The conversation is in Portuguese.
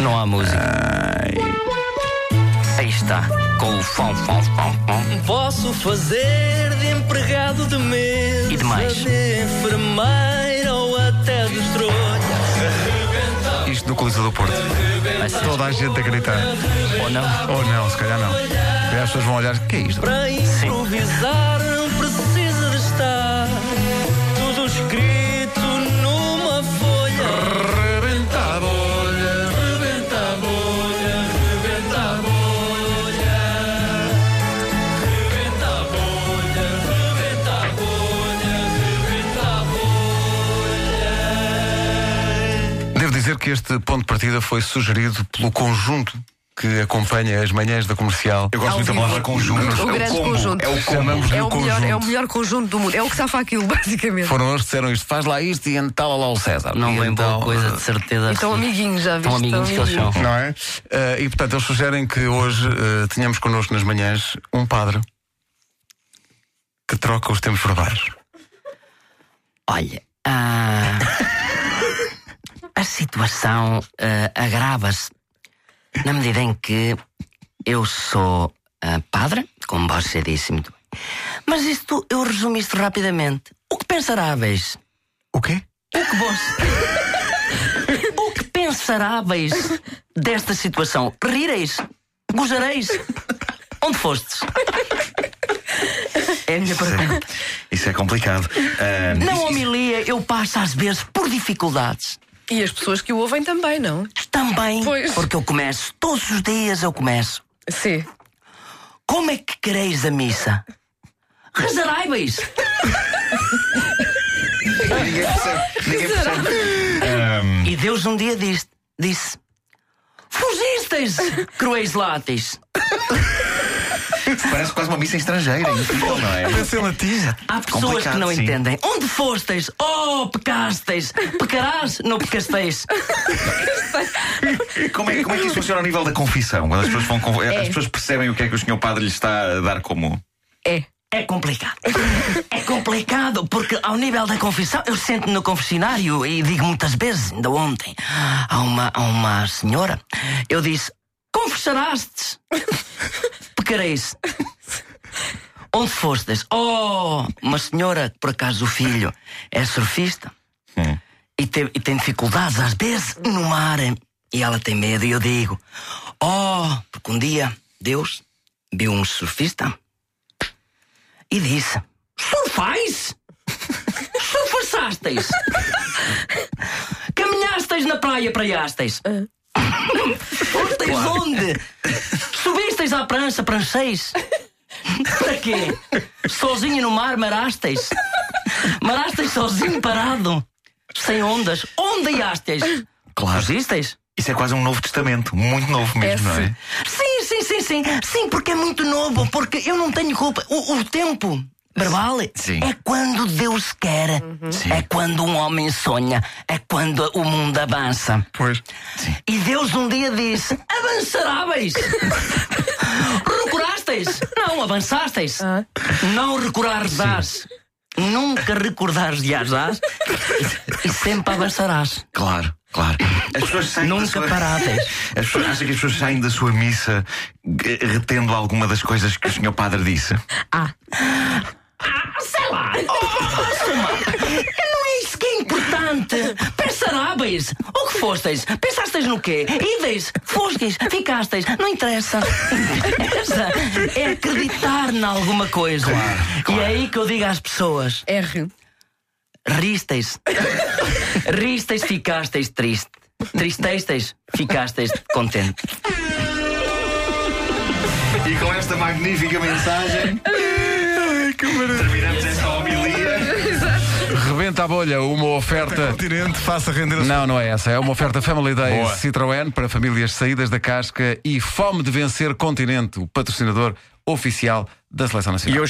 Não há música. Aí está, com o fom, fom, fom, fom. Posso fazer de empregado de mesa, E de mais? de enfermeira ou até de. Isto no Coliseu do Porto. Vai ser. Toda a gente a gritar. Ou não? Ou não, se calhar não. Calhar as pessoas vão olhar. O que é isto? Para improvisar dizer que este ponto de partida foi sugerido pelo conjunto que acompanha as manhãs da comercial. Eu gosto muito da palavra conjunto. O É grande combo, conjunto. É o combo. Chamamos-lhe É o o, melhor, conjunto. é o melhor conjunto do mundo. É o que safa aquilo, basicamente. Foram eles que disseram isto, faz lá isto e entala lá o César. Não vem então, coisa, de certeza. Então, sim. amiguinhos, já viste? Tão amiguinhos que eles são. Não é? Eh, e portanto eles sugerem que hoje eh, tenhamos connosco nas manhãs um padre que troca os tempos verbais. Olha, ah, a situação ah, agrava-se na medida em que eu sou ah, padre, como você disse muito bem. Mas isto, eu resumo isto rapidamente. O que pensaráveis? O quê? O que vos... o que pensaráveis desta situação? Rireis? Gozareis? Onde fostes? É a minha pergunta. Isso é complicado. Na isso- homilia eu passo às vezes por dificuldades. E as pessoas que o ouvem também, não? Também. Pois. Porque eu começo, todos os dias eu começo. Sim. Como é que quereis a missa? Rezarai-vos! Ninguém percebe. Ninguém percebe. Ah, E Deus um dia disse: disse Fugistes, cruéis látis. parece quase uma missa estrangeira. Incrível, não é? Em latim. Há pessoas que não sim. entendem. Onde fostes? Oh, pecastes! Pecarás? Não pecasteis. Como é, como é que isso funciona ao nível da confissão? Quando as pessoas, vão, con- as pessoas percebem o que é que o senhor padre lhe está a dar como. É. É complicado. É complicado porque, ao nível da confissão, eu sento no confessionário e digo muitas vezes, ainda ontem, a uma, a uma senhora, eu disse: Confessarastes, pecareis. Onde fostes? Oh, uma senhora, por acaso o filho é surfista e, tem, e tem dificuldades às vezes no mar e ela tem medo. E eu digo: Oh, porque um dia Deus viu um surfista e disse: Surfais? Surfaçasteis? Caminhasteis na praia, praiasteis? Fosteis onde? Prancha, prancheis? Para quê? Sozinho no mar, marasteis? Marasteis sozinho, parado? Sem ondas? Onde iasteis? Claro. Fugisteis? Isso é quase um novo testamento. Muito novo mesmo, É, não é? Sim, sim, sim, sim. Sim, porque é muito novo, porque eu não tenho culpa. O, o tempo verbal Sim. é quando Deus quer. Sim. É quando um homem sonha. É quando o mundo avança. Pois. E Deus um dia disse: Avançaráveis! Recurasteis? Não, avançasteis. Não recuarás. Nunca recordares de asas e sempre avançarás. Claro, claro. As pessoas saem da Nunca sua... paradas. As pessoas acham que as pessoas saem da sua missa eh, retendo alguma das coisas que o senhor padre disse. Ah, sei lá. Oh, não é isso que é importante. Pensaráveis. O que fostes? Pensasteis no quê? Ides, fostes, ficasteis. Não interessa. Interessa é acreditar em alguma coisa. E é aí que eu digo às pessoas: R. risteis. Risteis, ficasteis triste. Tristesteis, ficasteis contente. E com esta magnífica mensagem. Terminamos esta homilia. Rebenta a bolha, uma oferta. Continente, faça render a Não, não é essa. É uma oferta Family Days Boa. Citroën para famílias saídas da casca e fome de vencer Continente, o patrocinador oficial da Seleção Nacional. E hoje